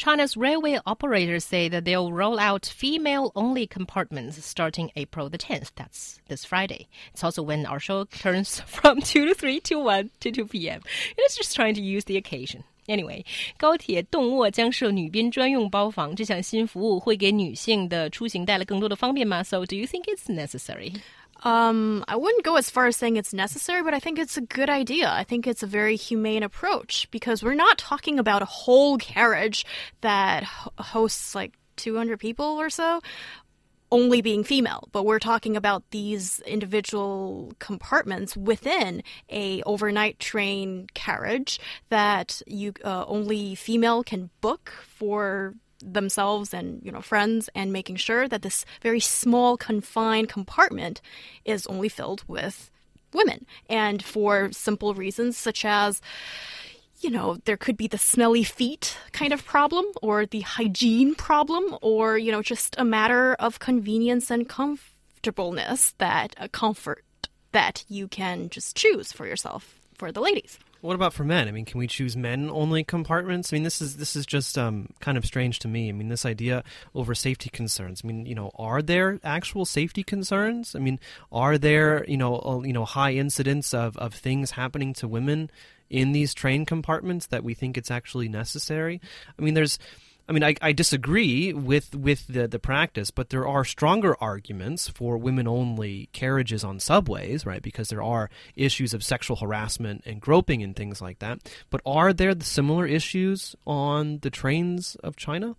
China's railway operators say that they'll roll out female only compartments starting April the 10th. That's this Friday. It's also when our show turns from 2 to 3 to 1 to 2 p.m. It's just trying to use the occasion. Anyway，高铁动卧将设女编专用包房，这项新服务会给女性的出行带来更多的方便吗？So do you think it's necessary? Um, I wouldn't go as far as saying it's necessary, but I think it's a good idea. I think it's a very humane approach because we're not talking about a whole carriage that hosts like 200 people or so only being female, but we're talking about these individual compartments within a overnight train carriage that you uh, only female can book for themselves and you know friends and making sure that this very small confined compartment is only filled with women. And for simple reasons such as you know there could be the smelly feet kind of problem or the hygiene problem or you know just a matter of convenience and comfortableness that a comfort that you can just choose for yourself for the ladies what about for men? I mean, can we choose men only compartments? I mean, this is this is just um, kind of strange to me. I mean, this idea over safety concerns. I mean, you know, are there actual safety concerns? I mean, are there you know uh, you know high incidents of of things happening to women in these train compartments that we think it's actually necessary? I mean, there's I mean, I, I disagree with with the, the practice, but there are stronger arguments for women only carriages on subways, right? Because there are issues of sexual harassment and groping and things like that. But are there similar issues on the trains of China?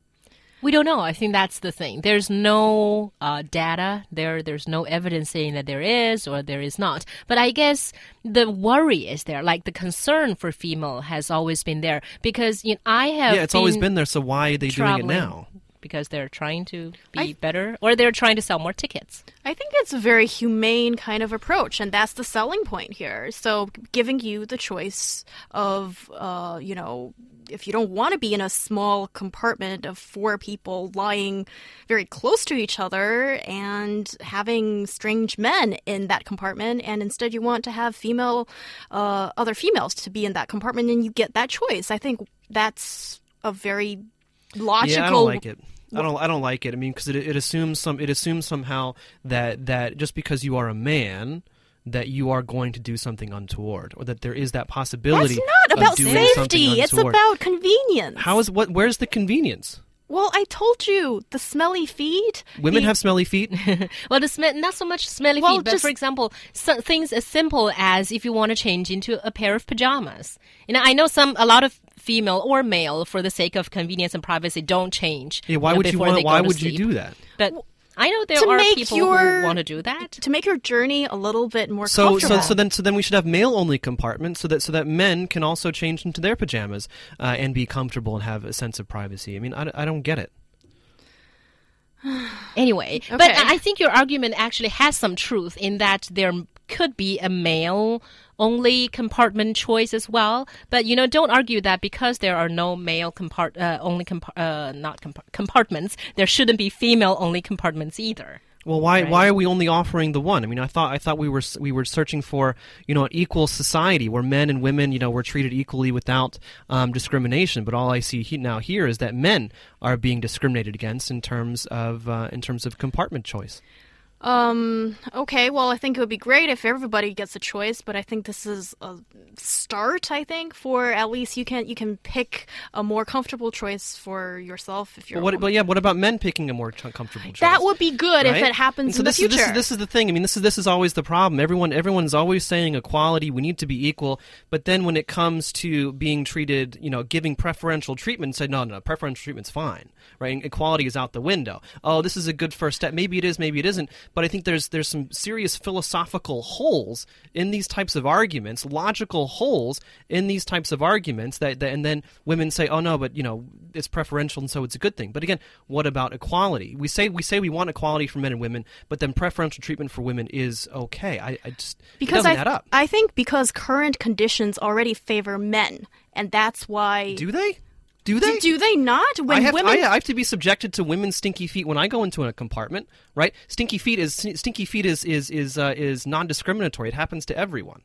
We don't know. I think that's the thing. There's no uh, data there. There's no evidence saying that there is or there is not. But I guess the worry is there. Like the concern for female has always been there because you know, I have. Yeah, it's always been there. So why are they doing it now? Because they're trying to be I, better or they're trying to sell more tickets. I think it's a very humane kind of approach, and that's the selling point here. So, giving you the choice of, uh, you know, if you don't want to be in a small compartment of four people lying very close to each other and having strange men in that compartment, and instead you want to have female, uh, other females to be in that compartment, and you get that choice. I think that's a very logical. Yeah, I don't like it. I don't. I don't like it. I mean, because it, it assumes some. It assumes somehow that that just because you are a man, that you are going to do something untoward, or that there is that possibility. That's not about safety. It's about convenience. How is what? Where's the convenience? Well, I told you the smelly feet. Women the, have smelly feet. well, the sm- not so much smelly well, feet, but for example, so, things as simple as if you want to change into a pair of pajamas. You know, I know some a lot of female or male for the sake of convenience and privacy don't change. Yeah, why you know, would you want? Why would sleep. you do that? But I know there are people your, who want to do that to make your journey a little bit more so, comfortable. So, so then, so then we should have male-only compartments, so that so that men can also change into their pajamas uh, and be comfortable and have a sense of privacy. I mean, I, I don't get it. anyway, okay. but I think your argument actually has some truth in that there could be a male only compartment choice as well. But you know, don't argue that because there are no male compart uh, only compart uh, not compart compartments, there shouldn't be female only compartments either. Well, why right. why are we only offering the one? I mean, I thought I thought we were we were searching for you know an equal society where men and women you know were treated equally without um, discrimination. But all I see he, now here is that men are being discriminated against in terms of uh, in terms of compartment choice. Um, okay, well, I think it would be great if everybody gets a choice, but I think this is a start, I think, for at least you can you can pick a more comfortable choice for yourself if you're well, what, but yeah, what about men picking a more comfortable choice? That would be good right? if it happens so in this the future. Is, this, is, this is the thing. I mean, this is this is always the problem. Everyone everyone's always saying equality, we need to be equal, but then when it comes to being treated, you know, giving preferential treatment, say no, no, no preferential treatment's fine, right? Equality is out the window. Oh, this is a good first step. Maybe it is, maybe it isn't but I think there's there's some serious philosophical holes in these types of arguments, logical holes in these types of arguments that, that and then women say, "Oh no, but you know, it's preferential and so it's a good thing." But again, what about equality? We say we say we want equality for men and women, but then preferential treatment for women is okay. I, I just because I, add up. I think because current conditions already favor men, and that's why. Do they? Do they? Do, do they not? When I have, women, I, I have to be subjected to women's stinky feet when I go into a compartment, right? Stinky feet is stinky feet is is is uh, is non-discriminatory. It happens to everyone.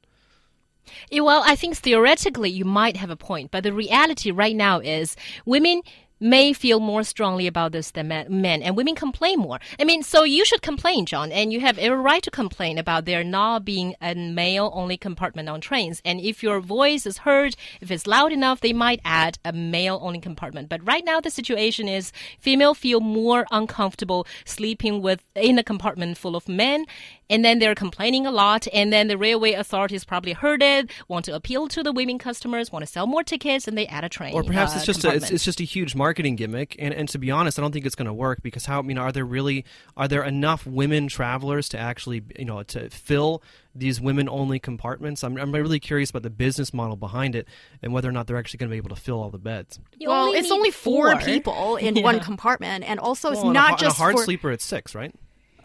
Well, I think theoretically you might have a point, but the reality right now is women may feel more strongly about this than men, and women complain more. I mean, so you should complain, John, and you have every right to complain about there not being a male only compartment on trains. And if your voice is heard, if it's loud enough, they might add a male only compartment. But right now, the situation is female feel more uncomfortable sleeping with in a compartment full of men, and then they're complaining a lot, and then the railway authorities probably heard it, want to appeal to the women customers, want to sell more tickets, and they add a train. Or perhaps uh, it's just a, it's, it's, just a huge marketing gimmick, and, and to be honest, I don't think it's going to work because how I mean, are there really are there enough women travelers to actually you know to fill these women only compartments? I'm, I'm really curious about the business model behind it and whether or not they're actually going to be able to fill all the beds. You well, it's only four, four people in yeah. one compartment, and also well, it's not a, just a hard for... sleeper. It's six, right?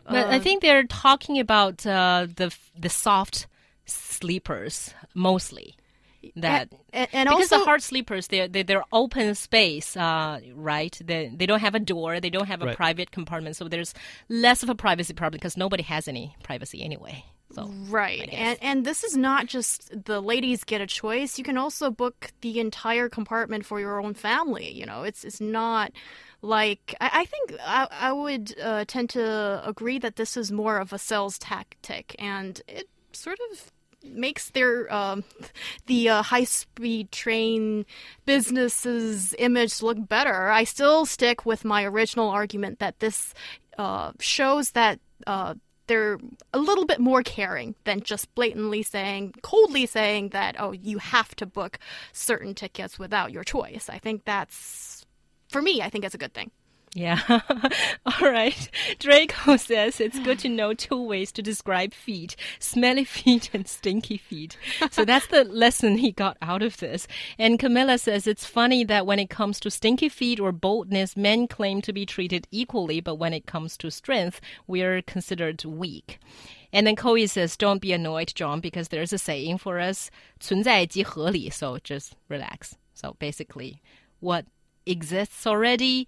But I think they're talking about uh, the the soft sleepers mostly. That and, and because also, the hard sleepers they're they're, they're open space, uh, right? They they don't have a door, they don't have a right. private compartment, so there's less of a privacy problem because nobody has any privacy anyway. So, right, and and this is not just the ladies get a choice. You can also book the entire compartment for your own family. You know, it's it's not like I, I think I, I would uh, tend to agree that this is more of a sales tactic, and it sort of makes their um, the uh, high speed train businesses image look better. I still stick with my original argument that this uh, shows that. Uh, they're a little bit more caring than just blatantly saying, coldly saying that, oh, you have to book certain tickets without your choice. I think that's for me, I think it's a good thing. Yeah. All right. Draco says it's good to know two ways to describe feet smelly feet and stinky feet. So that's the lesson he got out of this. And Camilla says it's funny that when it comes to stinky feet or boldness, men claim to be treated equally, but when it comes to strength, we are considered weak. And then Chloe says, Don't be annoyed, John, because there's a saying for us, 存在即合理, so just relax. So basically, what exists already.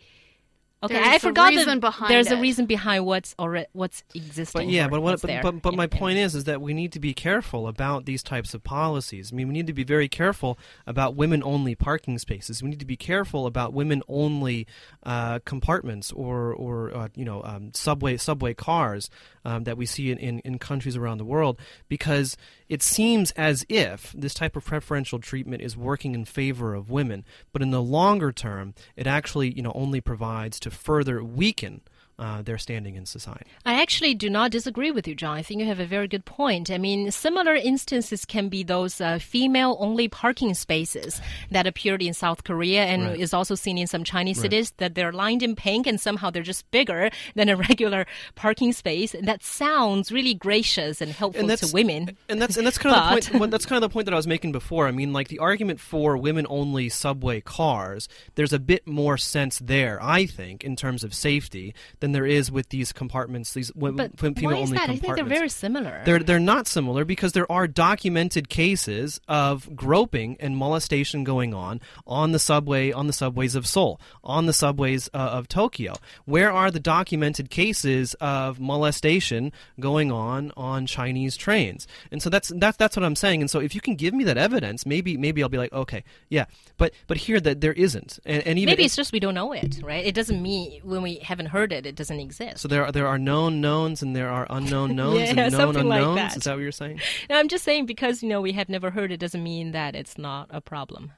Okay, there's I forgot that there's it. a reason behind what's already what's existing. But yeah, but what, but, but, but my point is is that we need to be careful about these types of policies. I mean, we need to be very careful about women-only parking spaces. We need to be careful about women-only uh, compartments or or uh, you know um, subway subway cars um, that we see in, in, in countries around the world because it seems as if this type of preferential treatment is working in favor of women, but in the longer term, it actually you know only provides to further weaken uh, their standing in society. I actually do not disagree with you, John. I think you have a very good point. I mean, similar instances can be those uh, female only parking spaces that appeared in South Korea and right. is also seen in some Chinese right. cities that they're lined in pink and somehow they're just bigger than a regular parking space. And that sounds really gracious and helpful and to women. And that's and that's kind of the point. That's kind of the point that I was making before. I mean, like the argument for women only subway cars. There's a bit more sense there, I think, in terms of safety than there is with these compartments. These but female why is only that? compartments. I think they're very similar. They're they're not similar because there are documented cases of groping and molestation going on on the subway on the subways of Seoul, on the subways uh, of Tokyo. Where are the documented cases of molestation going on on Chinese trains? And so that's that's that's what I'm saying. And so if you can give me that evidence, maybe maybe I'll be like, okay, yeah. But but here that there isn't, and, and even maybe it's just we don't know it, right? It doesn't mean when we haven't heard it, it doesn't exist. So there are there are known knowns and there are unknown knowns yeah, and known unknowns. Like that. Is that what you're saying? No, I'm just saying because you know we have never heard it doesn't mean that it's not a problem.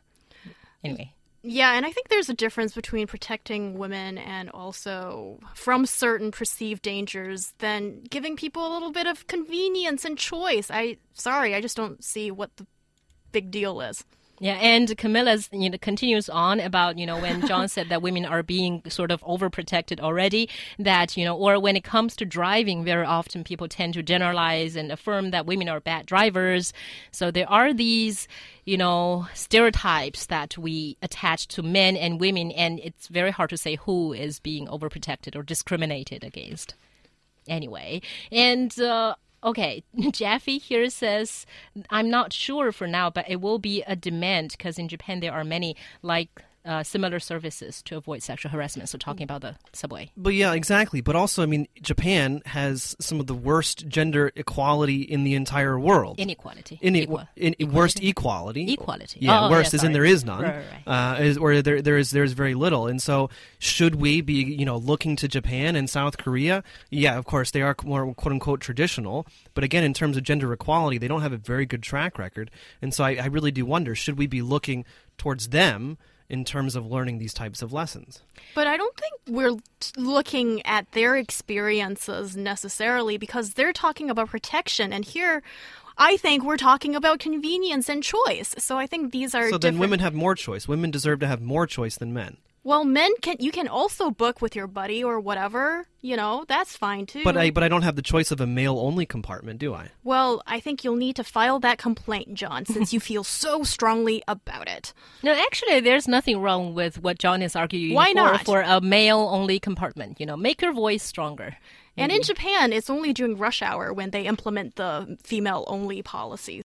Anyway. Yeah, and I think there's a difference between protecting women and also from certain perceived dangers than giving people a little bit of convenience and choice. I sorry, I just don't see what the big deal is. Yeah, and Camilla's you know continues on about you know when John said that women are being sort of overprotected already. That you know, or when it comes to driving, very often people tend to generalize and affirm that women are bad drivers. So there are these you know stereotypes that we attach to men and women, and it's very hard to say who is being overprotected or discriminated against. Anyway, and. Uh, Okay, Jeffy here says, I'm not sure for now, but it will be a demand because in Japan there are many like uh, similar services to avoid sexual harassment. So talking about the subway. But yeah, exactly. But also, I mean, Japan has some of the worst gender equality in the entire world. Inequality. In, Equal- in, worst equality. Equality. Yeah, Oh, worst yeah, is in there is none, Right, right, right. Uh, is, or there there is there is very little. And so, should we be you know looking to Japan and South Korea? Yeah, of course they are more quote unquote traditional, but again, in terms of gender equality, they don't have a very good track record. And so, I, I really do wonder: should we be looking towards them in terms of learning these types of lessons? But I don't think we're looking at their experiences necessarily because they're talking about protection. And here, I think we're talking about convenience and choice. So I think these are So then, different- women have more choice. Women deserve to have more choice than men. Well, men can you can also book with your buddy or whatever. You know, that's fine too. But I but I don't have the choice of a male only compartment, do I? well, I think you'll need to file that complaint, John, since you feel so strongly about it. No, actually, there's nothing wrong with what John is arguing Why for, not? for a male-only compartment. You know, make your voice stronger. And in Japan, it's only during rush hour when they implement the female only policy.